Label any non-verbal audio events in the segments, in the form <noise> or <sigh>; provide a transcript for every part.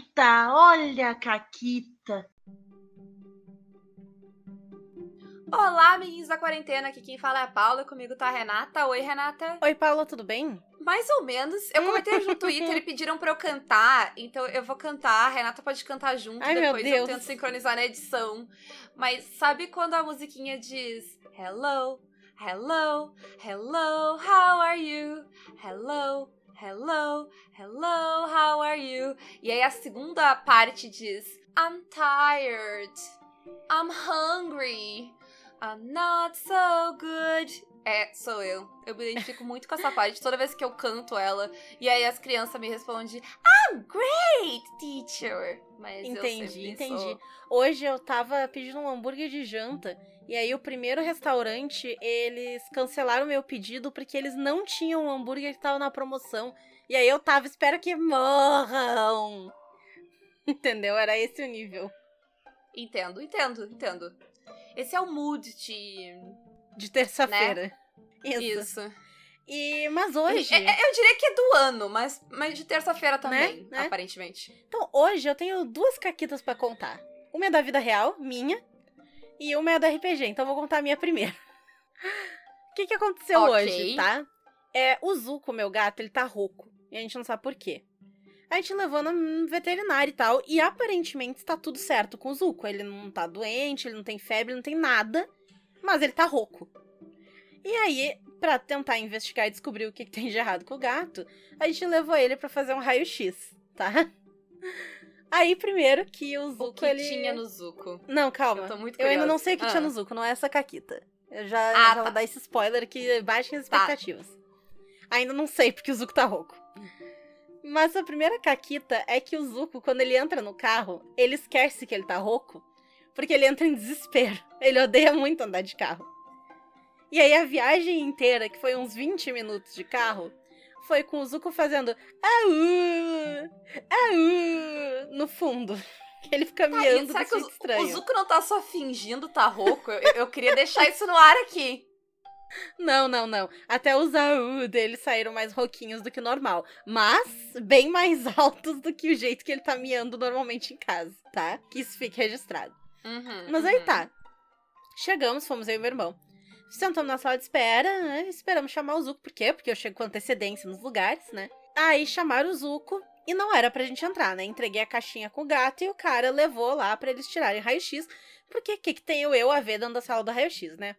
Caquita, olha a Caquita. Olá, amiguinhos da quarentena, aqui quem fala é a Paula, comigo tá a Renata. Oi, Renata. Oi, Paula, tudo bem? Mais ou menos. Eu comentei no <laughs> Twitter e pediram pra eu cantar, então eu vou cantar. A Renata pode cantar junto, Ai, depois meu eu tento sincronizar na edição. Mas sabe quando a musiquinha diz Hello, hello, hello, how are you? Hello, hello, hello, how are you? E aí a segunda parte diz I'm tired, I'm hungry, I'm not so good. É, sou eu. Eu me identifico muito com essa parte toda vez que eu canto ela. E aí as crianças me respondem, I'm great, teacher. Mas Entendi, entendi. sou- Hoje eu tava pedindo um hambúrguer de janta. E aí, o primeiro restaurante, eles cancelaram meu pedido porque eles não tinham o hambúrguer que tava na promoção. E aí eu tava, espero que morram. <laughs> Entendeu? Era esse o nível. Entendo, entendo, entendo. Esse é o mood de. De terça-feira. Isso. Né? Isso. E, mas hoje. É- é- eu diria que é do ano, mas, mas de terça-feira também, Né? aparentemente. Então, hoje eu tenho duas caquitas pra contar. Uma é da vida real, minha, e uma é da RPG. Então, eu vou contar a minha primeiro. O que, que aconteceu Ok. hoje, tá? É, o Zuko, meu gato, ele tá rouco. E a gente não sabe por quê. A gente levou no veterinário e tal, e aparentemente está tudo certo com o Zuko. Ele não tá doente, ele não tem febre, não tem nada, mas ele tá rouco. E aí, pra tentar investigar e descobrir o que, que tem de errado com o gato, a gente levou ele pra fazer um raio-x, tá? <laughs> Aí, primeiro que o Zuko, O que ele... tinha no Zuko? Não, calma. Eu tô muito Eu ainda não sei o que Ah. tinha no Zuko, não é essa caquita. Eu já, Ah, já tá. vou dar esse spoiler que baixem as Tá. expectativas. Ainda não sei porque o Zuko tá rouco. Mas a primeira caquita é que o Zuko, quando ele entra no carro, ele esquece que ele tá rouco, porque ele entra em desespero. Ele odeia muito andar de carro. E aí a viagem inteira, que foi uns 20 minutos de carro, foi com o Zuko fazendo au, au no fundo. <laughs> Ele fica Tá, miando será que o, estranho. o Zuko não tá só fingindo tá rouco? Eu, eu queria deixar isso no ar aqui. <laughs> Não, não, não. Até os AU dele saíram mais rouquinhos do que o normal. Mas bem mais <laughs> altos do que o jeito que ele tá miando normalmente em casa, tá? Que isso fique registrado. Uhum, Mas aí uhum. tá. Chegamos, fomos eu e meu irmão. Sentamos na sala de espera, né? Esperamos chamar o Zuko. Por quê? Porque eu chego com antecedência nos lugares, né? Aí chamaram o Zuko e não era pra gente entrar, né? Entreguei a caixinha com o gato e o cara levou lá pra eles tirarem raio-x. Porque o que, que tenho eu a ver dentro da sala do raio-x, né?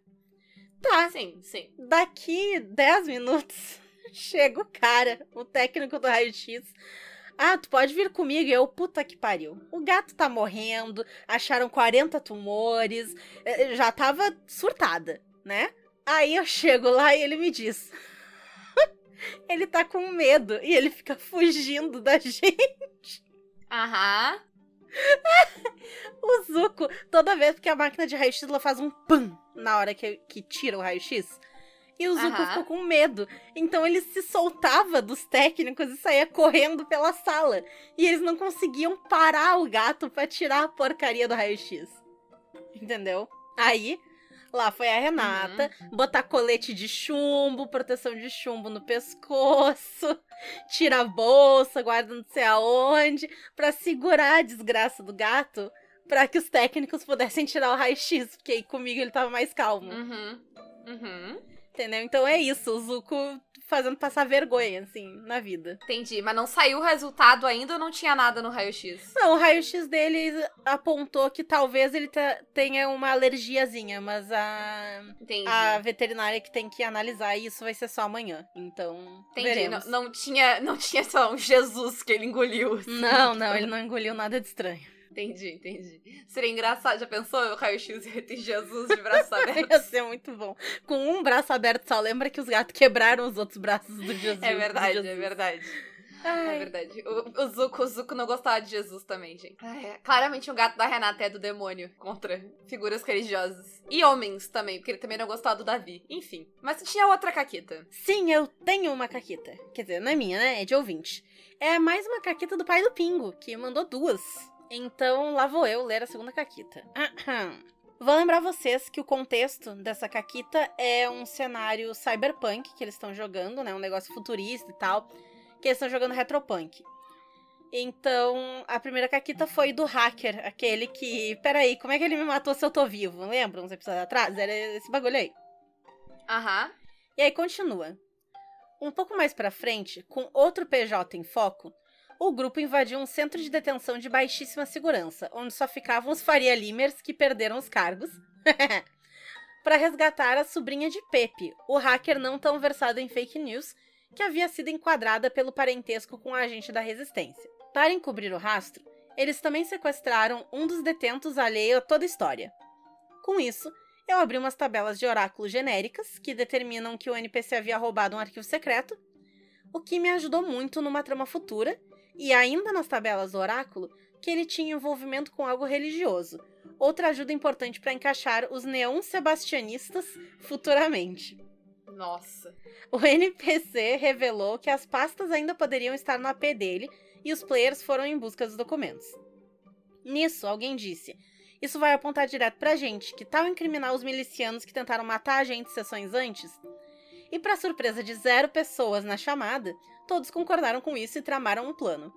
Tá, Sim, sim. Daqui 10 minutos, <laughs> chega o cara, o técnico do raio-x. Ah, tu pode vir comigo? E eu, puta que pariu. O gato tá morrendo, acharam 40 tumores, eh, já tava surtada, né? Aí eu chego lá e ele me diz. <laughs> ele tá com medo e ele fica fugindo da <laughs> gente. Aham. <laughs> O Zuko, toda vez que a máquina de raio-x ela faz um pam na hora que, que tira o raio-x. E o Zuko Aham. ficou com medo. Então ele se soltava dos técnicos e saía correndo pela sala. E eles não conseguiam parar o gato pra tirar a porcaria do raio-x. Entendeu? Aí, lá foi a Renata botar colete de chumbo, proteção de chumbo no pescoço, <laughs> tira a bolsa, guarda não sei aonde, pra segurar a desgraça do gato, pra que os técnicos pudessem tirar o raio-x, porque aí comigo ele tava mais calmo, Uhum. Uhum. Entendeu? Então é isso, o Zuko fazendo passar vergonha, assim, na vida. Entendi. Mas não saiu o resultado ainda ou não tinha nada no raio-x? Não, o raio-x dele apontou que talvez ele te- tenha uma alergiazinha, mas a, Entendi. a veterinária que tem que analisar isso vai ser só amanhã, então Entendi. Não, veremos. não tinha, não tinha só um Jesus que ele engoliu. assim. Não, não, ele não engoliu nada de estranho. Entendi, entendi. Seria engraçado. Já pensou o raio-x e Jesus de <laughs> braço aberto? Ia ser muito bom. Com um braço aberto só, lembra que os gatos quebraram os outros braços do Jesus. É verdade, é Jesus. verdade. Ai, É verdade. O, o Zuko, o Zuko não gostava de Jesus também, gente. Ai, é. Claramente o gato da Renata é do demônio contra figuras religiosas. E homens também, porque ele também não gostava do Davi. Enfim. Mas tinha outra caquita. Sim, eu tenho uma caquita. Quer dizer, não é minha, né? É de ouvinte. É mais uma caquita do pai do Pingo, que mandou duas. Então lá vou eu ler a segunda caquita. Aham. Vou lembrar vocês que o contexto dessa caquita é um cenário cyberpunk que eles estão jogando, né? Um negócio futurista e tal. Que eles estão jogando retropunk. Então, a primeira caquita foi do hacker, aquele que. Peraí, como é que ele me matou se eu tô vivo? Lembra uns episódios atrás? Era esse bagulho aí. Aham. E aí continua. Um pouco mais pra frente, com outro PJ em foco, o grupo invadiu um centro de detenção de baixíssima segurança, onde só ficavam os Faria Limers que perderam os cargos, <laughs> para resgatar a sobrinha de Pepe, o hacker não tão versado em fake news, que havia sido enquadrada pelo parentesco com o agente da resistência. Para encobrir o rastro, eles também sequestraram um dos detentos alheio a toda a história. Com isso, eu abri umas tabelas de oráculo genéricas que determinam que o NPC havia roubado um arquivo secreto, o que me ajudou muito numa trama futura, e ainda nas tabelas do oráculo, que ele tinha envolvimento com algo religioso, outra ajuda importante para encaixar os neon sebastianistas futuramente. Nossa. O NPC revelou que as pastas ainda poderiam estar no AP dele e os players foram em busca dos documentos. Nisso, alguém disse: Isso vai apontar direto pra gente, que tal incriminar os milicianos que tentaram matar a gente sessões antes? E, para surpresa de zero pessoas na chamada, todos concordaram com isso e tramaram um plano.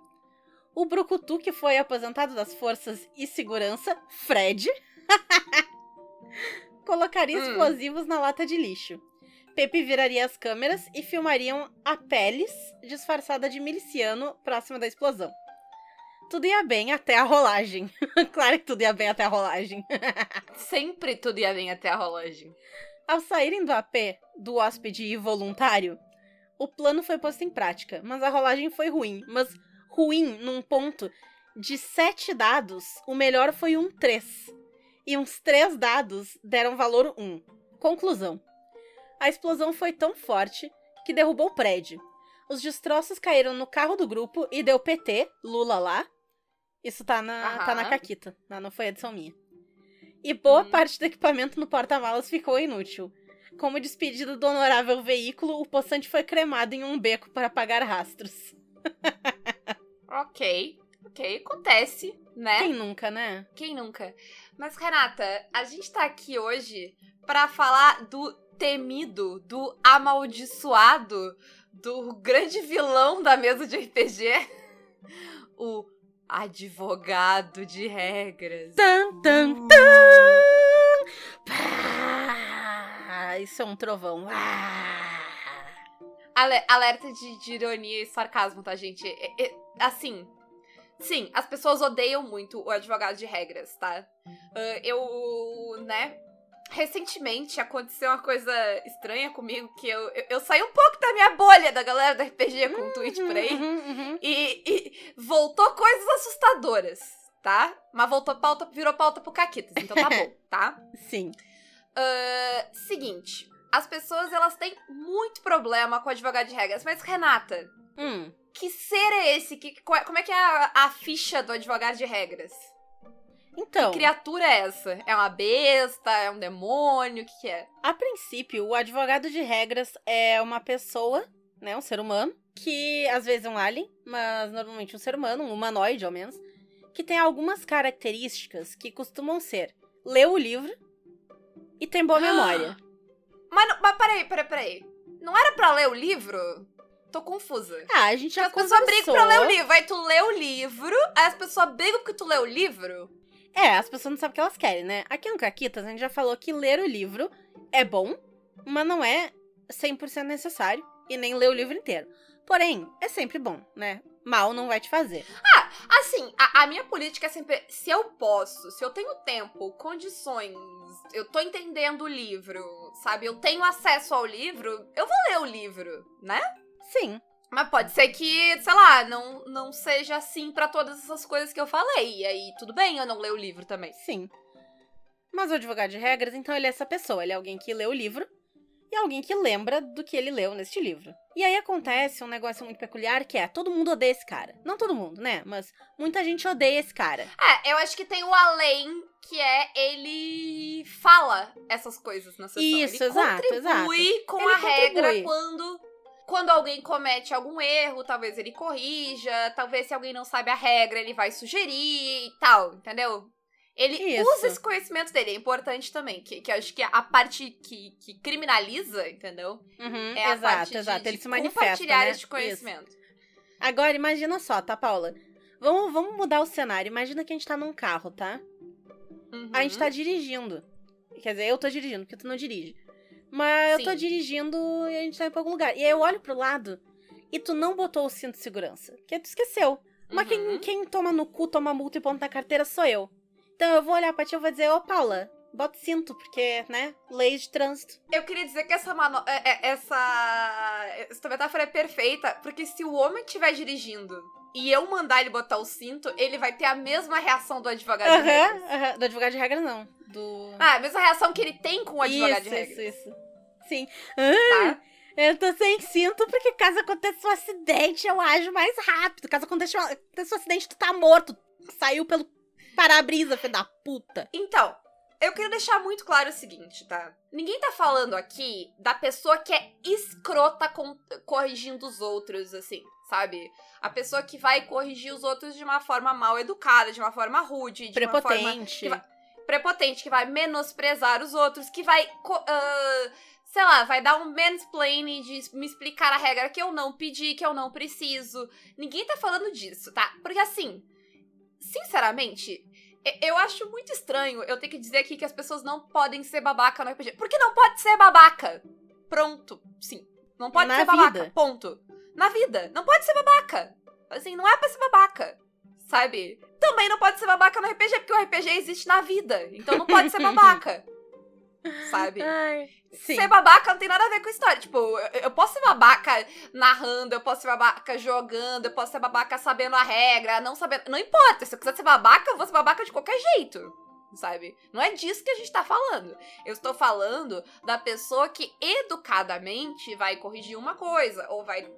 O Brucutu, que foi aposentado das forças e segurança, Fred, <laughs> colocaria Hum. explosivos na lata de lixo. Pepe viraria as câmeras e filmariam a Peles disfarçada de miliciano próximo da explosão. Tudo ia bem até a rolagem. <laughs> claro que tudo ia bem até a rolagem. <laughs> Sempre tudo ia bem até a rolagem. Ao saírem do AP, do hóspede e voluntário, o plano foi posto em prática, mas a rolagem foi ruim. Mas ruim num ponto de sete dados, o melhor foi um 3. E uns três dados deram valor 1. Conclusão. A explosão foi tão forte que derrubou o prédio. Os destroços caíram no carro do grupo e deu PT, Lula lá. Isso tá na, tá na caquita, não, não foi edição minha. E boa Uhum. parte do equipamento no porta-malas ficou inútil. Como despedida do honorável veículo, o poçante foi cremado em um beco para apagar rastros. <laughs> Ok. Ok, acontece, né? Quem nunca, né? Quem nunca? Mas, Renata, a gente tá aqui hoje pra falar do temido, do amaldiçoado, do grande vilão da mesa de RPG, <laughs> o advogado de regras. Tan, tan, tan! Isso é um trovão. Ah! Ale- alerta de, de ironia e sarcasmo, tá, gente? É- é- assim, sim, as pessoas odeiam muito o advogado de regras, tá? Ah, eu, né? Recentemente aconteceu uma coisa estranha comigo que eu, eu, eu saí um pouco da minha bolha da galera do RPG com um tweet por aí. Uhum, uhum. E, e voltou coisas assustadoras, tá? Mas voltou pauta, virou pauta pro Caquitas, então tá <laughs> bom, tá? Sim. Ah, seguinte, as pessoas elas têm muito problema com advogado de regras, mas Renata, Hum. que ser é esse? Que, como é que é a, a ficha do advogado de regras? Então, Que criatura é essa? É uma besta? É um demônio? O que, que é? a princípio, o advogado de regras é uma pessoa, né, um ser humano, que às vezes é um alien, mas normalmente um ser humano, um humanoide ao menos, que tem algumas características que costumam ser ler o livro e tem boa memória. Mas, não- mas peraí, peraí, peraí. Não era pra ler o livro? Tô confusa. Ah, a gente já Porque as pessoas brigam pra ler o livro. Aí tu lê o livro, aí as pessoas brigam porque tu lê o livro. É, as pessoas não sabem o que elas querem, né? Aqui no Caquitas, a gente já falou que ler o livro é bom, mas não é 100% necessário, e nem ler o livro inteiro. Porém, é sempre bom, né? Mal não vai te fazer. Assim, a, a minha política é sempre: se eu posso, se eu tenho tempo, condições, eu tô entendendo o livro, sabe? Eu tenho acesso ao livro, eu vou ler o livro, né? Sim, Mas pode ser que, sei lá, não, não seja assim pra todas essas coisas que eu falei. E aí, tudo bem eu não ler o livro também. sim. Mas o advogado de regras, então, ele é essa pessoa. Ele é alguém que lê o livro e alguém que lembra do que ele leu neste livro. E aí acontece um negócio muito peculiar que é: todo mundo odeia esse cara. Não todo mundo, né? Mas muita gente odeia esse cara. É, eu acho que tem o além, que é ele fala essas coisas na sessão. Isso, ele exato, contribui com Ele a regra contribui. quando quando alguém comete algum erro, talvez ele corrija, talvez se alguém não sabe a regra, ele vai sugerir e tal, entendeu? Ele Isso. usa esse conhecimento dele, é importante também, que, que eu acho que a parte que, que criminaliza, entendeu? Uhum, É a exato, parte de, exato. de ele se manifesta. compartilhar né? este Isso. conhecimento. Agora, imagina só, tá, Paula? Vamos, vamos mudar o cenário. Imagina que a gente tá num carro, tá? Uhum. A gente tá dirigindo. Quer dizer, eu tô dirigindo, porque tu não dirige. Mas eu tô Sim. dirigindo e a gente tá indo pra algum lugar. E aí eu olho pro lado e tu não botou o cinto de segurança. Porque tu esqueceu. Mas quem, Uhum. quem toma no cu, toma multa e ponta na carteira sou eu. Então eu vou olhar pra ti e vou dizer, ô Paula, bota o cinto, porque, né, leis de trânsito. Eu queria dizer que essa, mano... é- é- essa... essa metáfora é perfeita, porque se o homem estiver dirigindo e eu mandar ele botar o cinto, ele vai ter a mesma reação do advogado de regras. Aham, aham. Do advogado de regra, não. Do. Ah, a mesma reação que ele tem com o advogado de isso, regras. isso, isso. Sim. Ah, Tá? eu tô sem cinto porque caso aconteça um acidente, eu ajo mais rápido. Caso aconteça um acidente, tu tá morto. Saiu pelo para-brisa, filho da puta. Então, eu queria deixar muito claro o seguinte, tá? Ninguém tá falando aqui da pessoa que é escrota com- corrigindo os outros, assim, sabe? A pessoa que vai corrigir os outros de uma forma mal educada, de uma forma rude, de uma forma Prepotente. que vai- prepotente, que vai menosprezar os outros, que vai. ah, sei lá, vai dar um mansplaining de me explicar a regra que eu não pedi, que eu não preciso. Ninguém tá falando disso, tá? Porque assim, sinceramente, eu acho muito estranho eu ter que dizer aqui que as pessoas não podem ser babaca no RPG. Porque não pode ser babaca. Pronto, sim. Não pode Na ser babaca. vida. Ponto. Na vida. Não pode ser babaca. Assim, não é pra ser babaca. Sabe? Também não pode ser babaca no RPG, porque o RPG existe na vida. Então não pode ser <laughs> babaca. Sabe? Ai. Ser babaca não tem nada a ver com história. Tipo, eu, eu posso ser babaca narrando, eu posso ser babaca jogando, eu posso ser babaca sabendo a regra, não sabendo. Não importa. Se eu quiser ser babaca, eu vou ser babaca de qualquer jeito. Sabe? Não é disso que a gente tá falando. Eu estou falando da pessoa que educadamente vai corrigir uma coisa, ou vai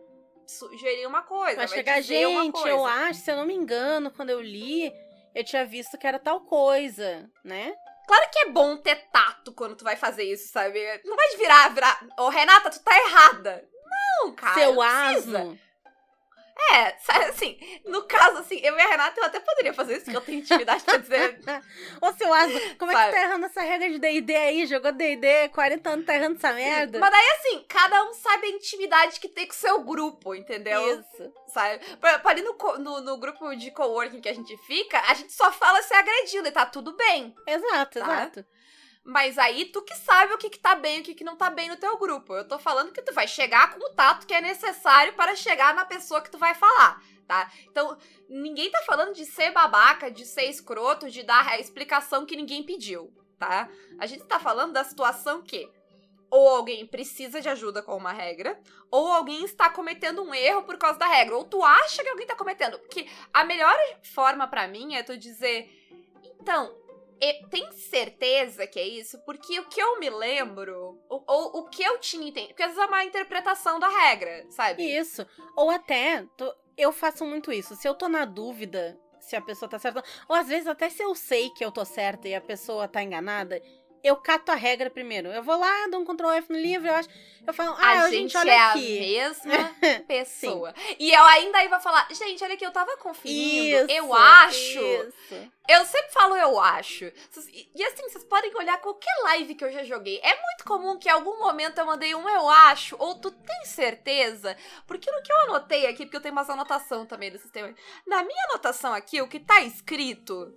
sugerir uma coisa, Vai vai chegar, gente, eu acho, se eu não me engano, quando eu li, eu tinha visto que era tal coisa, né? Claro que é bom ter tato quando tu vai fazer isso, sabe? Não vai virar, virar. Ô, Renata, tu tá errada. Não, cara. Seu asno. É, sabe, assim, no caso, assim, eu e a Renata, eu até poderia fazer isso, porque eu tenho intimidade pra dizer. <laughs> Ô, seu asno, como é que Sabe? tá errando essa regra de D&D aí? Jogou D&D, 40 anos tá errando essa merda? Mas daí, assim, cada um sabe a intimidade que tem com o seu grupo, entendeu? Isso. Sabe? Pra, pra ali no, no, no grupo de coworking que a gente fica, a gente só fala se agredindo e tá tudo bem. Exato, Tá? exato. Mas aí tu que sabe o que, que tá bem e o que, que não tá bem no teu grupo. Eu tô falando que tu vai chegar com o tato que é necessário para chegar na pessoa que tu vai falar, tá? Então, ninguém tá falando de ser babaca, de ser escroto, de dar a explicação que ninguém pediu, tá? A gente tá falando da situação que ou alguém precisa de ajuda com uma regra, ou alguém está cometendo um erro por causa da regra, ou tu acha que alguém tá cometendo. Porque a melhor forma pra mim é tu dizer, então, tem certeza que é isso? Porque o que eu me lembro, ou, ou o que eu tinha entendido, porque às vezes é uma interpretação da regra, sabe? Isso. Ou até, tô- eu faço muito isso. Se eu tô na dúvida se a pessoa tá certa, ou às vezes até se eu sei que eu tô certa e a pessoa tá enganada, eu cato a regra primeiro. Eu vou lá, dou um Ctrl F no livro, eu acho, eu falo, ah, a gente, gente olha é aqui. a mesma <laughs> pessoa. E eu ainda aí vou falar, gente, olha aqui, eu tava conferindo, eu acho. Isso. Eu sempre falo eu acho. E, e assim, vocês podem olhar qualquer live que eu já joguei. É muito comum que em algum momento eu mandei um eu acho, ou tu tem certeza? Porque no que eu anotei aqui, porque eu tenho umas anotação também do sistema. Na minha anotação aqui, o que tá escrito.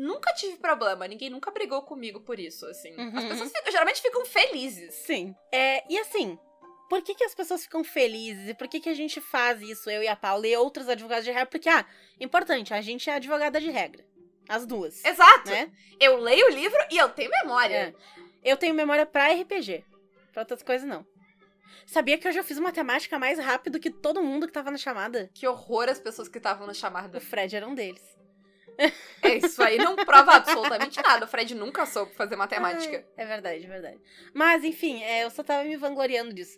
Nunca tive problema, ninguém nunca brigou comigo por isso, assim. As Uhum. pessoas ficam- geralmente ficam felizes. Sim. É, e assim, por que, que as pessoas ficam felizes? E por que, que a gente faz isso, eu e a Paula e outros advogados de regra? Porque, ah, importante, a gente é advogada de regra. As duas. Exato. Né? Eu leio o livro e eu tenho memória. É. Eu tenho memória pra RPG. Pra outras coisas, não. Sabia que eu já fiz matemática mais rápido que todo mundo que tava na chamada? Que horror as pessoas que estavam na chamada. O Fred era um deles. É, isso aí não prova absolutamente nada. O Fred nunca soube fazer matemática. É verdade, é verdade. Mas, enfim, é, eu só tava me vangloriando disso.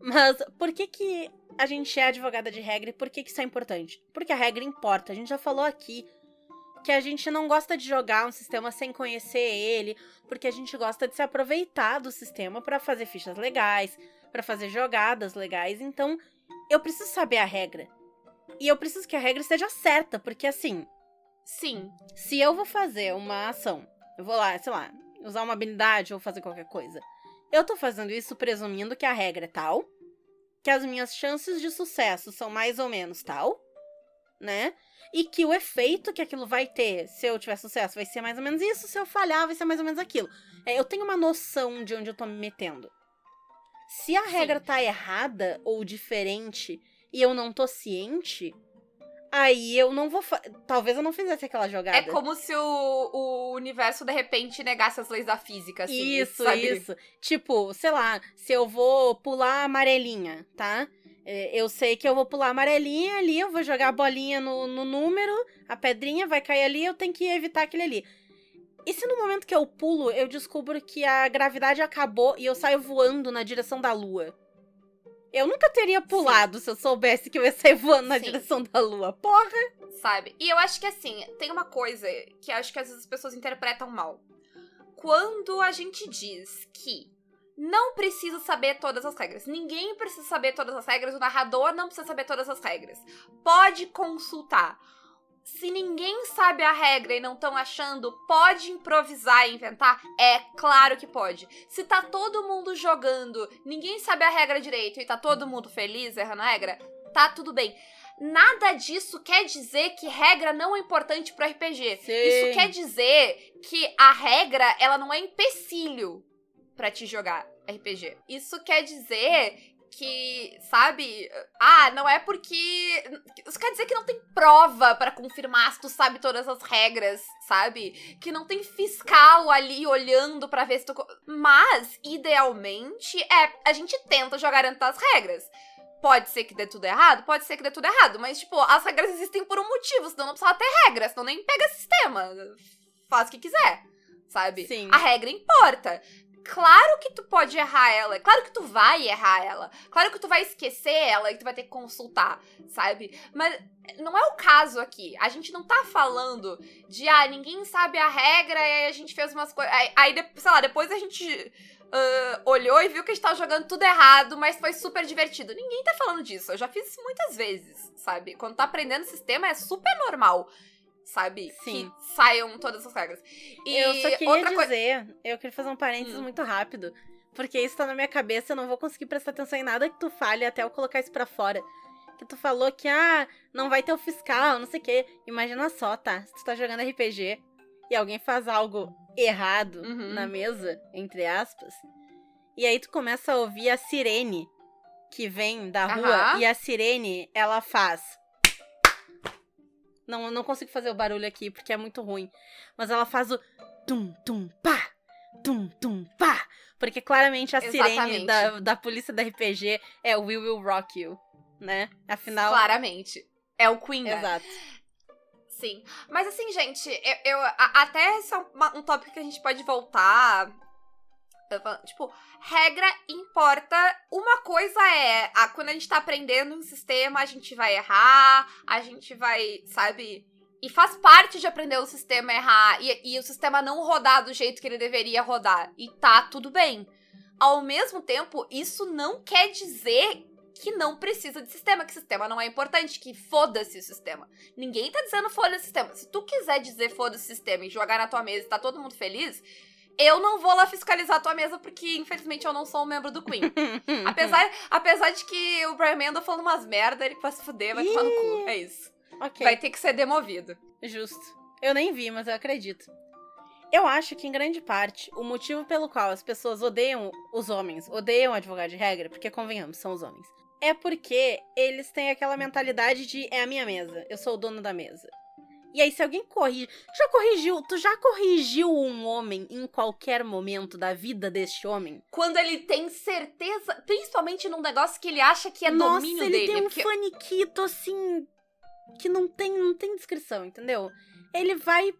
Mas por que que a gente é advogada de regra e por que que isso é importante? Porque a regra importa. A gente já falou aqui que a gente não gosta de jogar um sistema sem conhecer ele, porque a gente gosta de se aproveitar do sistema pra fazer fichas legais, pra fazer jogadas legais. Então, eu preciso saber a regra. E eu preciso que a regra esteja certa, porque assim, Sim. se eu vou fazer uma ação, eu vou lá, sei lá, usar uma habilidade ou fazer qualquer coisa, eu tô fazendo isso presumindo que a regra é tal, que as minhas chances de sucesso são mais ou menos tal, né? E que o efeito que aquilo vai ter, se eu tiver sucesso, vai ser mais ou menos isso, se eu falhar, vai ser mais ou menos aquilo. É, eu tenho uma noção de onde eu tô me metendo. Se a Sim. regra tá errada ou diferente e eu não tô ciente, aí eu não vou. Talvez eu não fizesse aquela jogada. É como se o, o universo de repente negasse as leis da física, assim. Isso, sabe? isso. Tipo, sei lá, se eu vou pular a amarelinha, tá? É, Eu sei que eu vou pular a amarelinha ali, eu vou jogar a bolinha no, no número, a pedrinha vai cair ali, eu tenho que evitar aquele ali. E se no momento que eu pulo, eu descubro que a gravidade acabou e eu saio voando na direção da lua? Eu nunca teria pulado se eu soubesse que eu ia sair voando na Sim. direção da lua. Porra! sabe? E eu acho que assim, tem uma coisa que acho que às vezes as pessoas interpretam mal. Quando a gente diz que não precisa saber todas as regras, ninguém precisa saber todas as regras, o narrador não precisa saber todas as regras. Pode consultar. Se ninguém sabe a regra e não estão achando, pode improvisar e inventar? É claro que pode. Se tá todo mundo jogando, ninguém sabe a regra direito e tá todo mundo feliz errando a regra, tá tudo bem. Nada disso quer dizer que regra não é importante pro RPG. Sim. Isso quer dizer que a regra, ela não é empecilho pra te jogar RPG. Isso quer dizer que, sabe? Ah, não é porque. Isso quer dizer que não tem prova pra confirmar se tu sabe todas as regras, sabe? Que não tem fiscal ali olhando pra ver se tu. Mas, idealmente, é. A gente tenta jogar dentro das regras. Pode ser que dê tudo errado? Pode ser que dê tudo errado. Mas, tipo, as regras existem por um motivo, senão não precisava ter regras, senão nem pega sistema. Faz o que quiser, sabe? Sim. A regra importa. Claro que tu pode errar ela, claro que tu vai errar ela, claro que tu vai esquecer ela e tu vai ter que consultar, sabe? Mas não é o caso aqui. A gente não tá falando de, ah, ninguém sabe a regra e a gente fez umas coisas. Aí, aí, sei lá, depois a gente ah, olhou e viu que a gente tava jogando tudo errado, mas foi super divertido. Ninguém tá falando disso. Eu já fiz isso muitas vezes, sabe? Quando tá aprendendo sistema é super normal, sabe? Sim. Que saiam todas as regras. E eu só queria outra dizer, eu queria fazer um parênteses Hum. muito rápido. Porque isso tá na minha cabeça, eu não vou conseguir prestar atenção em nada que tu fale até eu colocar isso pra fora. Que tu falou que, ah, não vai ter o fiscal, não sei o quê. Imagina só, tá? Se tu tá jogando RPG e alguém faz algo errado Uhum. na mesa, entre aspas, e aí tu começa a ouvir a sirene que vem da rua, Aham. e a sirene, ela faz. Não, eu não consigo fazer o barulho aqui porque é muito ruim. Mas ela faz o tum tum pá, tum tum pá. Porque claramente a sirene Exatamente. da, da polícia da RPG é o We Will Rock You, né? Afinal. Claramente. É o Queen? Exato. Sim. Mas assim, gente, eu, eu- a- até esse é uma- um tópico que a gente pode voltar. Tipo, regra importa. Uma coisa é, a, quando a gente tá aprendendo um sistema, a gente vai errar, a gente vai, sabe? E faz parte de aprender o sistema errar e, e o sistema não rodar do jeito que ele deveria rodar. E tá tudo bem. Ao mesmo tempo, isso não quer dizer que não precisa de sistema, que sistema não é importante, que foda-se o sistema. Ninguém tá dizendo foda-se o sistema. Se tu quiser dizer foda-se o sistema e jogar na tua mesa e tá todo mundo feliz, eu não vou lá fiscalizar a tua mesa porque, infelizmente, eu não sou um membro do Queen. <laughs> apesar, apesar de que o Brian andou falando umas merda, ele vai se fuder, vai tomar no cu. É isso. ok. Vai ter que ser demovido. Justo. Eu nem vi, mas eu acredito. Eu acho que, em grande parte, o motivo pelo qual as pessoas odeiam os homens, odeiam advogado de regra, porque, convenhamos, são os homens, é porque eles têm aquela mentalidade de é a minha mesa, eu sou o dono da mesa. E aí, se alguém corrige. Já corrigiu, tu já corrigiu um homem em qualquer momento da vida deste homem? Quando ele tem certeza, principalmente num negócio que ele acha que é Nossa, domínio ele dele. tem um porque- faniquito assim. que não tem, não tem descrição, entendeu? Ele vai.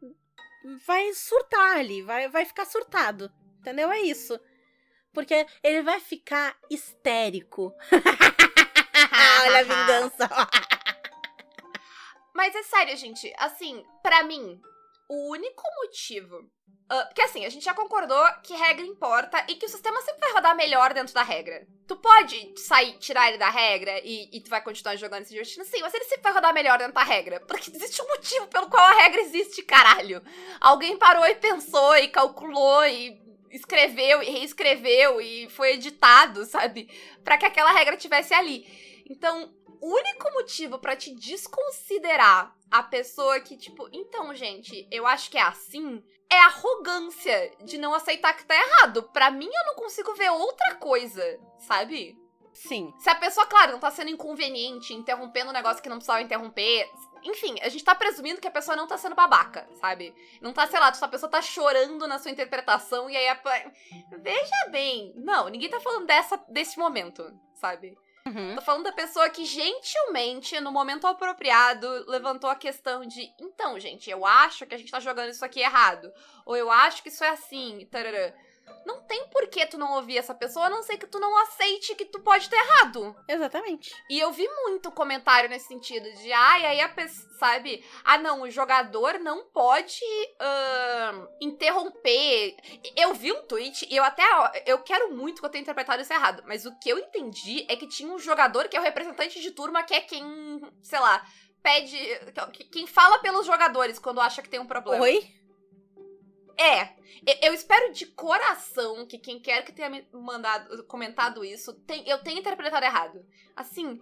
vai surtar ali, vai, vai ficar surtado. Entendeu? É isso. Porque ele vai ficar histérico. <laughs> Olha a vingança. <laughs> Mas é sério, gente. Assim, pra mim, o único motivo. ah, porque assim, a gente já concordou que regra importa e que o sistema sempre vai rodar melhor dentro da regra. Tu pode sair, tirar ele da regra e, e tu vai continuar jogando e se divertindo? Sim, mas ele sempre vai rodar melhor dentro da regra. Porque existe um motivo pelo qual a regra existe, caralho. Alguém parou e pensou e calculou e escreveu e reescreveu e foi editado, sabe? Pra que aquela regra tivesse ali. Então, único motivo pra te desconsiderar a pessoa que, tipo, então, gente, eu acho que é assim, é arrogância de não aceitar que tá errado. Pra mim, eu não consigo ver outra coisa, sabe? Sim. Se a pessoa, claro, não tá sendo inconveniente, interrompendo um negócio que não precisava interromper. Enfim, a gente tá presumindo que a pessoa não tá sendo babaca, sabe? Não tá, sei lá, tipo, a pessoa tá chorando na sua interpretação e aí a. Veja bem. Não, ninguém tá falando dessa, desse momento, sabe? Uhum. Tô falando da pessoa que gentilmente, no momento apropriado, levantou a questão de: então, gente, eu acho que a gente tá jogando isso aqui errado. Ou eu acho que isso é assim. Tarará. Não tem por que tu não ouvir essa pessoa, a não ser que tu não aceite que tu pode ter errado. Exatamente. E eu vi muito comentário nesse sentido de, ai, aí a pessoa, sabe? Ah, não, o jogador não pode ahn, interromper. Eu vi um tweet e eu até, eu quero muito que eu tenha interpretado isso errado, mas o que eu entendi é que tinha um jogador que é o representante de turma, que é quem, sei lá, pede, quem fala pelos jogadores quando acha que tem um problema. Oi? É, eu- espero de coração que quem quer que tenha mandado, comentado isso, tem- eu tenha interpretado errado. Assim,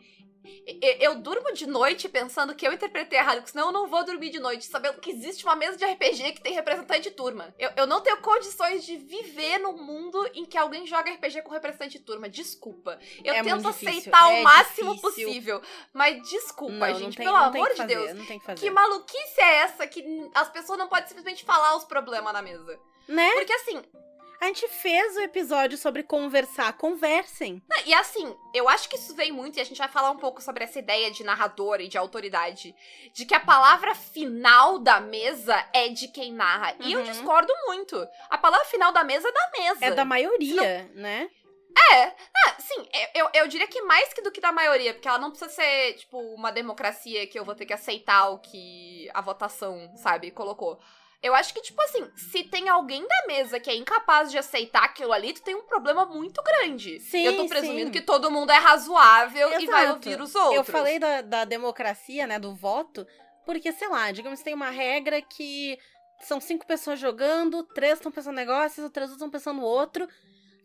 eu, eu durmo de noite pensando que eu interpretei errado, porque senão eu não vou dormir de noite, sabendo que existe uma mesa de RPG que tem representante de turma. Eu, eu não tenho condições de viver num mundo em que alguém joga RPG com representante de turma. Desculpa. Eu É tento aceitar é o máximo difícil. possível. Mas desculpa, Não, gente, não tem, pelo amor de fazer, Deus. Que. Que maluquice é essa que as pessoas não podem simplesmente falar os problemas na mesa? Né? Porque assim, A gente fez o episódio sobre conversar. Conversem. Não, E assim, eu acho que isso vem muito, e a gente vai falar um pouco sobre essa ideia de narrador e de autoridade, de que a palavra final da mesa é de quem narra. E eu Uhum. discordo muito. A palavra final da mesa é da mesa. É da maioria, né? É, ah, sim, eu, eu diria que mais que do que da maioria, porque ela não precisa ser, tipo, uma democracia que eu vou ter que aceitar o que a votação, sabe, colocou. Eu acho que, tipo assim, se tem alguém da mesa que é incapaz de aceitar aquilo ali, tu tem um problema muito grande. Sim, eu tô presumindo sim. que todo mundo é razoável e vai Exato. ouvir os outros. Eu falei da, da democracia, né, do voto, porque, sei lá, digamos que tem uma regra que são cinco pessoas jogando, três estão pensando em negócio, as outras duas estão pensando no outro.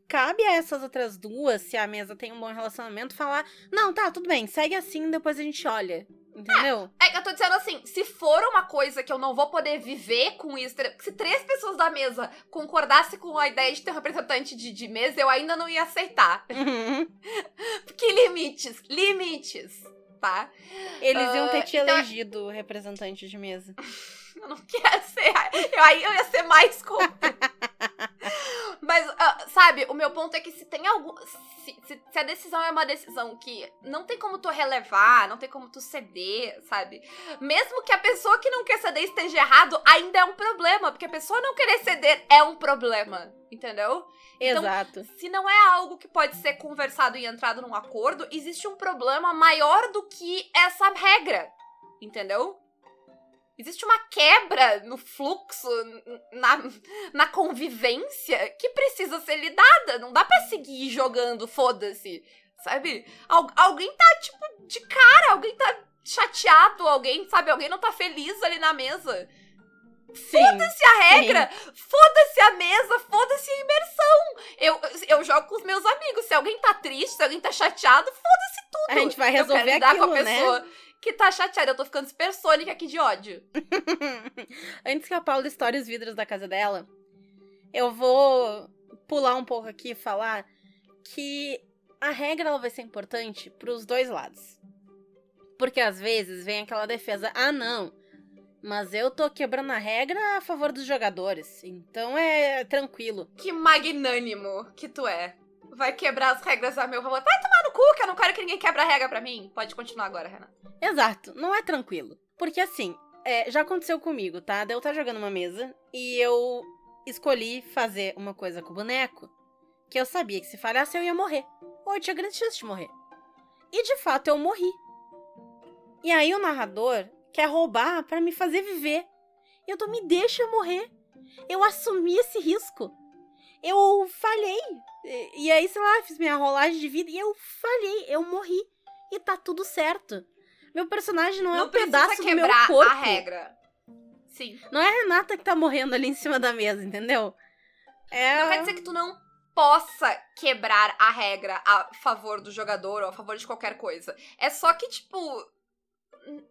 Cabe a essas outras duas, se a mesa tem um bom relacionamento, falar: não, tá, tudo bem, segue assim, depois a gente olha. Entendeu? É que eu tô dizendo assim, se for uma coisa que eu não vou poder viver com isso, se três pessoas da mesa concordassem com a ideia de ter um representante de, de mesa, eu ainda não ia aceitar. <laughs> Uhum. Porque limites, limites, tá? Eles iam ter Ah, te então- elegido representante de mesa. <laughs> Eu não quero ser. Eu, aí eu ia ser mais contra. <laughs> Mas, ah, sabe, o meu ponto é que se tem algum. Se, se- se a decisão é uma decisão que não tem como tu relevar, não tem como tu ceder, sabe? Mesmo que a pessoa que não quer ceder esteja errado, ainda é um problema. Porque a pessoa não querer ceder é um problema. Entendeu? Então, Exato. Se não é algo que pode ser conversado e entrado num acordo, existe um problema maior do que essa regra. Entendeu? Existe uma quebra no fluxo, na, na convivência, que precisa ser lidada. Não dá pra seguir jogando, foda-se. Sabe? Al- alguém tá, tipo, de cara, alguém tá chateado, alguém, sabe? Alguém não tá feliz ali na mesa. Sim. Se a regra, foda-se a mesa, foda-se a imersão. Eu, eu jogo com os meus amigos. Se alguém tá triste, se alguém tá chateado, foda-se tudo. A gente vai Eu quero resolver lidar aquilo, com a né? Que tá chateada. Eu tô ficando supersônica aqui de ódio. <laughs> Antes que a Paula estoure os vidros da casa dela, eu vou pular um pouco aqui e falar que a regra ela vai ser importante pros dois lados. Porque às vezes vem aquela defesa, ah não, mas eu tô quebrando a regra a favor dos jogadores, então é tranquilo. Que magnânimo que tu é. Vai quebrar as regras a meu favor. Vai tomar no cu, que eu não quero que ninguém quebre a regra pra mim. Pode continuar agora, Renan. Exato, não é tranquilo. Porque assim, é, já aconteceu comigo, tá? De eu estar jogando uma mesa e eu escolhi fazer uma coisa com o boneco que eu sabia que se falhasse eu ia morrer. Ou eu tinha grande chance de morrer. E de fato eu morri. E aí o narrador quer roubar pra me fazer viver. Eu tô, me deixa morrer. Eu assumi esse risco. Eu falhei. E, e aí, sei lá, fiz minha rolagem de vida e eu falhei. Eu morri. E tá tudo certo. Meu personagem não, é um precisa pedaço do meu quebrar corpo. a regra. Sim. Não é a Renata que tá morrendo ali em cima da mesa, entendeu? É. Não quer dizer que tu não possa quebrar a regra a favor do jogador ou a favor de qualquer coisa. É só que, tipo,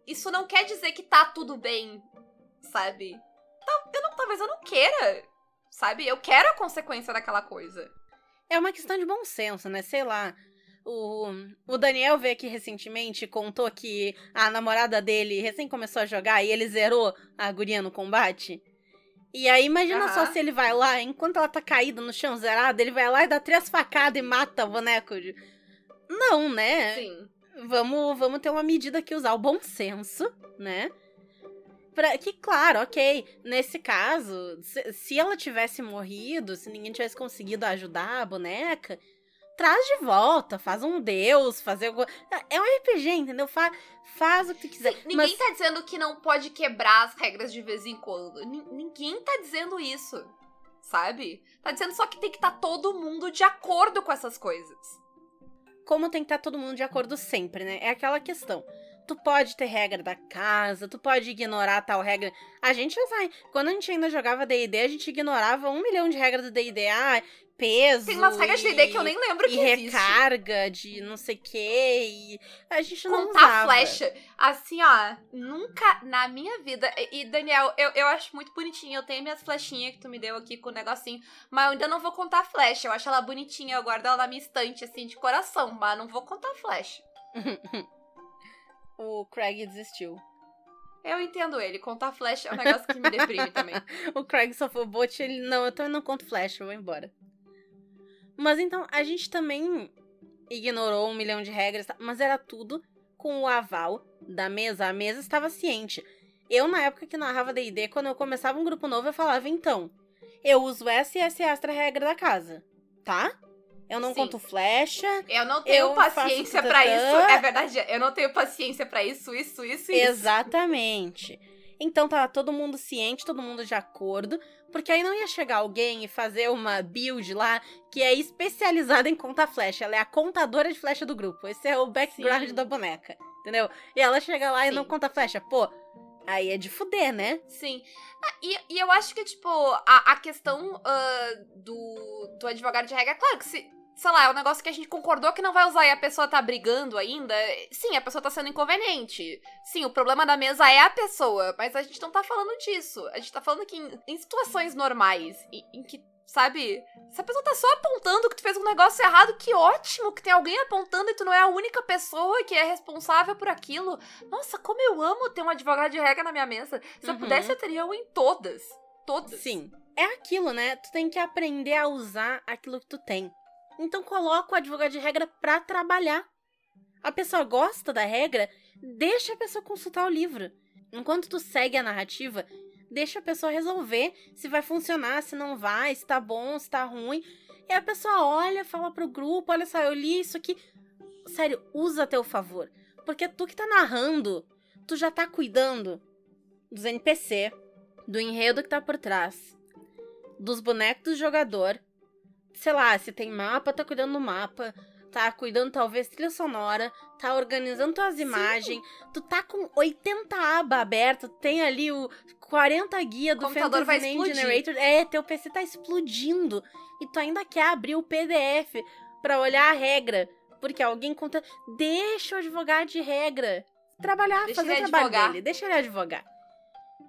isso não quer dizer que tá tudo bem, sabe? Eu não, talvez eu não queira, sabe? Eu quero a consequência daquela coisa. É uma questão de bom senso, né? Sei lá. O, o Daniel veio aqui recentemente e contou que a namorada dele recém começou a jogar e ele zerou a guria no combate. E aí, imagina só Aham. se ele vai lá, enquanto ela tá caída no chão zerada, ele vai lá e dá três facadas e mata o boneco. de- Não, né? Sim. Vamos, vamos ter uma medida aqui, usar o bom senso, né? Pra, que, claro, ok, nesse caso, se, se ela tivesse morrido, se ninguém tivesse conseguido ajudar a boneca, traz de volta, faz um deus, fazer alguma... É um RPG, entendeu? Fa, faz o que tu quiser. Ninguém Mas- tá dizendo que não pode quebrar as regras de vez em quando. Nin- ninguém tá dizendo isso. Sabe? Tá dizendo só que tem que estar todo mundo de acordo com essas coisas. como tem que estar todo mundo de acordo sempre, né? É aquela questão. Tu pode ter regra da casa, tu pode ignorar tal regra. A gente já sabe. Quando a gente ainda jogava D&D, a gente ignorava um milhão de regras do D&D. Ah, peso. Tem umas regras de D&D que eu nem lembro que E existe. recarga de não sei o quê. E a gente não Contar usava. flecha. Assim, ó, nunca na minha vida. E, Daniel, eu, eu acho muito bonitinho. Eu tenho minhas flechinhas que tu me deu aqui com o negocinho. Mas eu ainda não vou contar flecha. Eu acho ela bonitinha. Eu guardo ela na minha estante, assim, de coração. Mas não vou contar flecha. <laughs> O Craig desistiu. Eu entendo ele. Contar flecha é um negócio que me deprime também. <laughs> O Craig só foi bot, ele, não, eu também não conto flash, eu vou embora. Mas então, a gente também ignorou um milhão de regras, mas era tudo com o aval da mesa. A mesa estava ciente. Eu, na época que narrava D&D, quando eu começava um grupo novo, eu falava, então, eu uso essa e essa e essa regra da casa, tá? Eu não Sim. conto flecha, Eu não tenho Eu paciência pra isso. É verdade, eu não tenho paciência pra isso, isso, isso e isso. Exatamente. Então tava todo mundo ciente, todo mundo de acordo, porque aí não ia chegar alguém e fazer uma build lá que é especializada em contar flecha. Ela é a contadora de flecha do grupo. Esse é o background Sim. da boneca, entendeu? E ela chega lá e Sim. não conta flecha. Pô, aí é de fuder, né? Sim. Ah, e, e eu acho que, tipo, a, a questão ah, do, do advogado de regra, claro que se. Sei lá, é um negócio que a gente concordou que não vai usar e a pessoa tá brigando ainda. Sim, a pessoa tá sendo inconveniente. Sim, o problema da mesa é a pessoa, mas a gente não tá falando disso. A gente tá falando que em, em situações normais, em, em que, sabe, se a pessoa tá só apontando que tu fez um negócio errado, que ótimo que tem alguém apontando e tu não é a única pessoa que é responsável por aquilo. Nossa, como eu amo ter um advogado de regra na minha mesa. Se eu Uhum. pudesse, eu teria um em todas. Todas. Sim. É aquilo, né? Tu tem que aprender a usar aquilo que tu tem. Então coloca o advogado de regra pra trabalhar. A pessoa gosta da regra, deixa a pessoa consultar o livro. Enquanto tu segue a narrativa, deixa a pessoa resolver se vai funcionar, se não vai, se tá bom, se tá ruim. E a pessoa olha, fala pro grupo, olha só, eu li isso aqui. Sério, usa a teu favor. Porque tu que tá narrando, tu já tá cuidando dos NPC, do enredo que tá por trás, dos bonecos do jogador. Sei lá, se tem mapa, tá cuidando do mapa. Tá cuidando, talvez, trilha sonora. Tá organizando tuas imagens. Tu tá com 80 abas abertas. Tem ali o 40 guia do computador vai Name explodir. Generator. É, teu PC tá explodindo. E tu ainda quer abrir o PDF pra olhar a regra. Porque alguém conta. Deixa o advogado de regra trabalhar, Deixa fazer o trabalho advogar. dele. Deixa ele advogar.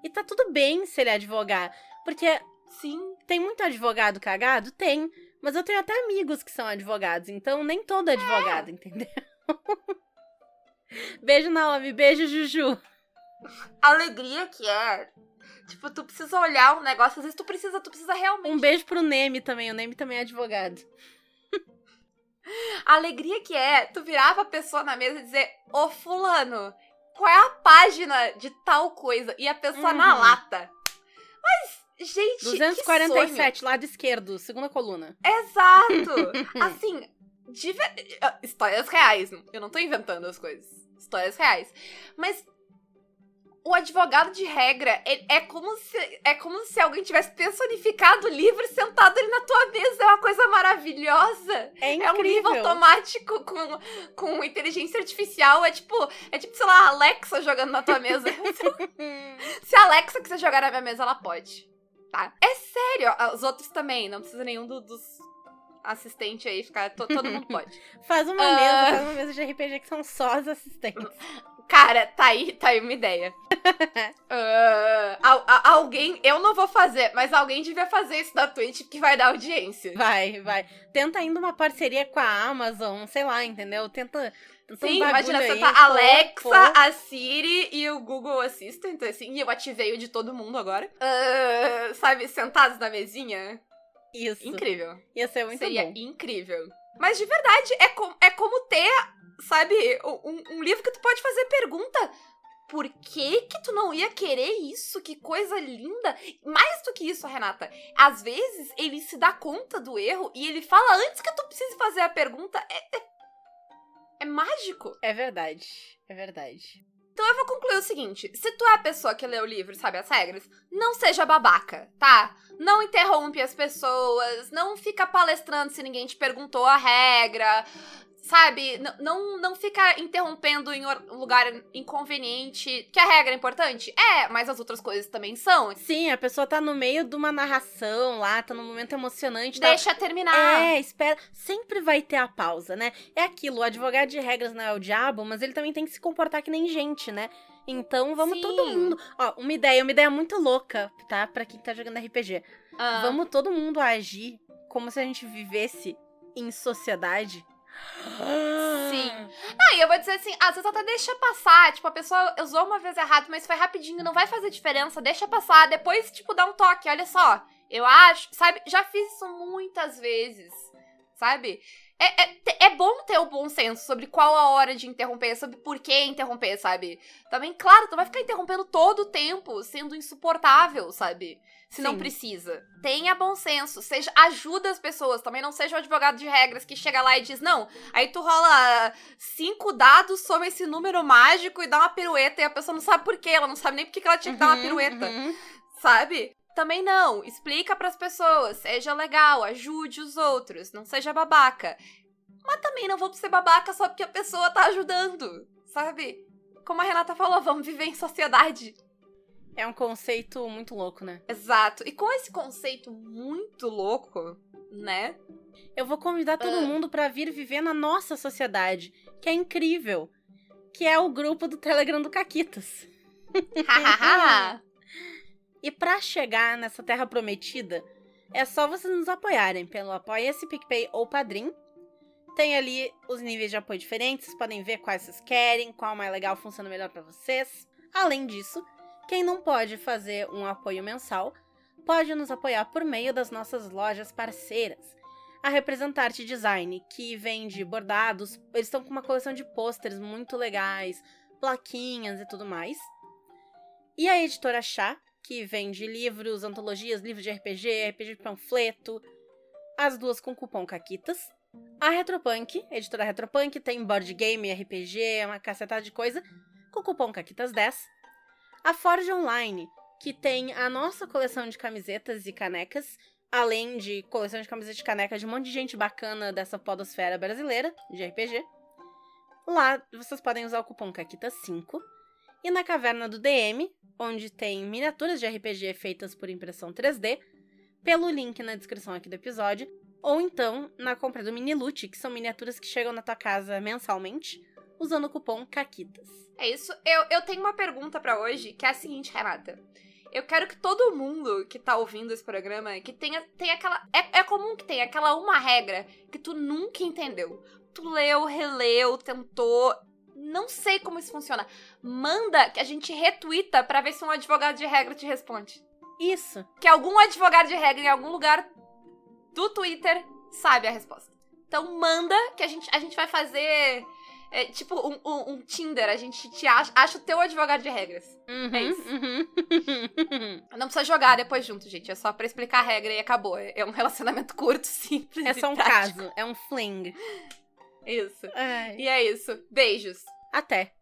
E tá tudo bem se ele advogar. Porque Sim. tem muito advogado cagado? Tem. Mas eu tenho até amigos que são advogados, então nem todo é advogado, entendeu? <laughs> beijo, Naomi. Beijo, Juju. A alegria que é. Tipo, tu precisa olhar um negócio, às vezes tu precisa, tu precisa realmente. Um beijo pro Neme também. O Neme também é advogado. A alegria que é tu virar pra pessoa na mesa e dizer, ô fulano, qual é a página de tal coisa? E a pessoa na Uhum. lata. Gente, que 247, lado esquerdo, segunda coluna. Exato! <laughs> assim, de ver- ah, histórias reais. Eu não tô inventando as coisas. Histórias reais. Mas o advogado de regra é, como se é como se alguém tivesse personificado o livro sentado ali na tua mesa. É uma coisa maravilhosa. É É um livro incrível. automático com, com inteligência artificial. É tipo, é tipo, sei lá, a Alexa jogando na tua mesa. <laughs> Se a Alexa quiser jogar na minha mesa, ela pode. Tá? É sério. Os outros também. Não precisa nenhum do- dos assistente aí, ficar. to- todo mundo pode. <laughs> Faz uma Ah. mesa, faz uma mesa de RPG que são só as assistentes. <laughs> Cara, tá aí, tá aí uma ideia. <laughs> Ah, al- a- alguém, eu não vou fazer, mas alguém devia fazer isso na Twitch que vai dar audiência. Vai, vai. Tenta ainda uma parceria com a Amazon, sei lá, entendeu? Tenta. Um Sim, imagina, você aí, tá pô, Alexa, pô. a Siri e o Google Assistant, assim, e eu ativei o de todo mundo agora. Ah, sabe, sentados na mesinha. Isso. Incrível. Ia ser muito Seria bom. incrível. Mas de verdade, é, com, é como ter, sabe, um, um livro que tu pode fazer pergunta. Por que que tu não ia querer isso? Que coisa linda. Mais do que isso, Renata. Às vezes, ele se dá conta do erro e ele fala antes que tu precise fazer a pergunta. É, é, é mágico. É verdade. É verdade. Então eu vou concluir o seguinte: se tu é a pessoa que lê o livro e sabe as regras, não seja babaca, tá? Não interrompe as pessoas, não fica palestrando se ninguém te perguntou a regra, sabe? Não, não fica interrompendo em lugar inconveniente. Que a regra é importante? É, mas as outras coisas também são. Sim, a pessoa tá no meio de uma narração lá, tá num momento emocionante. Tá... Deixa terminar. É, espera. Sempre vai ter a pausa, né? É aquilo, o advogado de regras não é o diabo, mas ele também tem que se comportar que nem gente, né? Então vamos Sim. todo mundo. Ó, uma ideia, uma ideia muito louca, tá? Pra quem tá jogando RPG. Ah, Vamos todo mundo agir como se a gente vivesse em sociedade. Sim. Não, e eu vou dizer assim, às vezes até deixa passar. Tipo, a pessoa usou uma vez errado, mas foi rapidinho, não vai fazer diferença, deixa passar. Depois, tipo, dá um toque. Olha só, eu acho, sabe? Já fiz isso muitas vezes, sabe? É, é, é bom ter o bom senso sobre qual a hora de interromper, sobre por que interromper, sabe? Também, claro, tu vai ficar interrompendo todo o tempo, sendo insuportável, sabe? Se não Sim. precisa. Tenha bom senso, seja ajuda as pessoas, também não seja o advogado de regras que chega lá e diz: "Não, Aí tu rola cinco dados sobre esse número mágico e dá uma pirueta e a pessoa não sabe por quê, ela não sabe nem por que ela tinha que dar uma Uhum, pirueta, uhum. sabe? Também não, explica pras pessoas, seja legal, ajude os outros, não seja babaca. Mas também não vou ser babaca só porque a pessoa tá ajudando, sabe? Como a Renata falou, vamos viver em sociedade. É um conceito muito louco, né? Exato. E com esse conceito muito louco, né? Eu vou convidar todo Ah. mundo pra vir viver na nossa sociedade, que é incrível. Que é o grupo do Telegram do Caquitas. <laughs> E pra chegar nessa terra prometida, é só vocês nos apoiarem pelo Apoia-se, PicPay ou Padrim. Tem ali os níveis de apoio diferentes, podem ver quais vocês querem, qual mais legal funciona melhor pra vocês. Além disso, quem não pode fazer um apoio mensal, pode nos apoiar por meio das nossas lojas parceiras. A Representarte Design, que vende bordados, eles estão com uma coleção de pôsteres muito legais, plaquinhas e tudo mais. E a Editora Chá, que vende livros, antologias, livros de RPG, RPG de panfleto, as duas com cupom CAQUITAS. A Retropunk, a editora Retropunk, tem board game, RPG, uma cacetada de coisa, com cupom CAQUITAS10. A Forge Online, que tem a nossa coleção de camisetas e canecas, além de coleção de camisetas e canecas de um monte de gente bacana dessa podosfera brasileira, de RPG. Lá vocês podem usar o cupom CAQUITAS5. E na Caverna do DM, onde tem miniaturas de RPG feitas por impressão 3D, pelo link na descrição aqui do episódio, ou então na compra do mini loot, que são miniaturas que chegam na tua casa mensalmente, usando o cupom CAQUITAS. É isso. Eu, eu tenho uma pergunta pra hoje, que é a seguinte, Renata. Eu quero que todo mundo que tá ouvindo esse programa, que tenha, tenha aquela. É, é comum que tenha aquela uma regra que tu nunca entendeu. Tu leu, releu, tentou. Não sei como isso funciona. Manda que a gente retuita pra ver se um advogado de regra te responde. Isso! Que algum advogado de regra em algum lugar do Twitter sabe a resposta. Então manda que a gente, a gente vai fazer. é, tipo um, um- um Tinder, a gente te acha, acha o teu advogado de regras. Uhum, É isso. uhum. Não precisa jogar depois junto, gente. É só pra explicar a regra e acabou. É é um relacionamento <laughs> curto, simples. é só um prático. caso, é um fling. Isso. Ai. E é isso. Beijos. Até!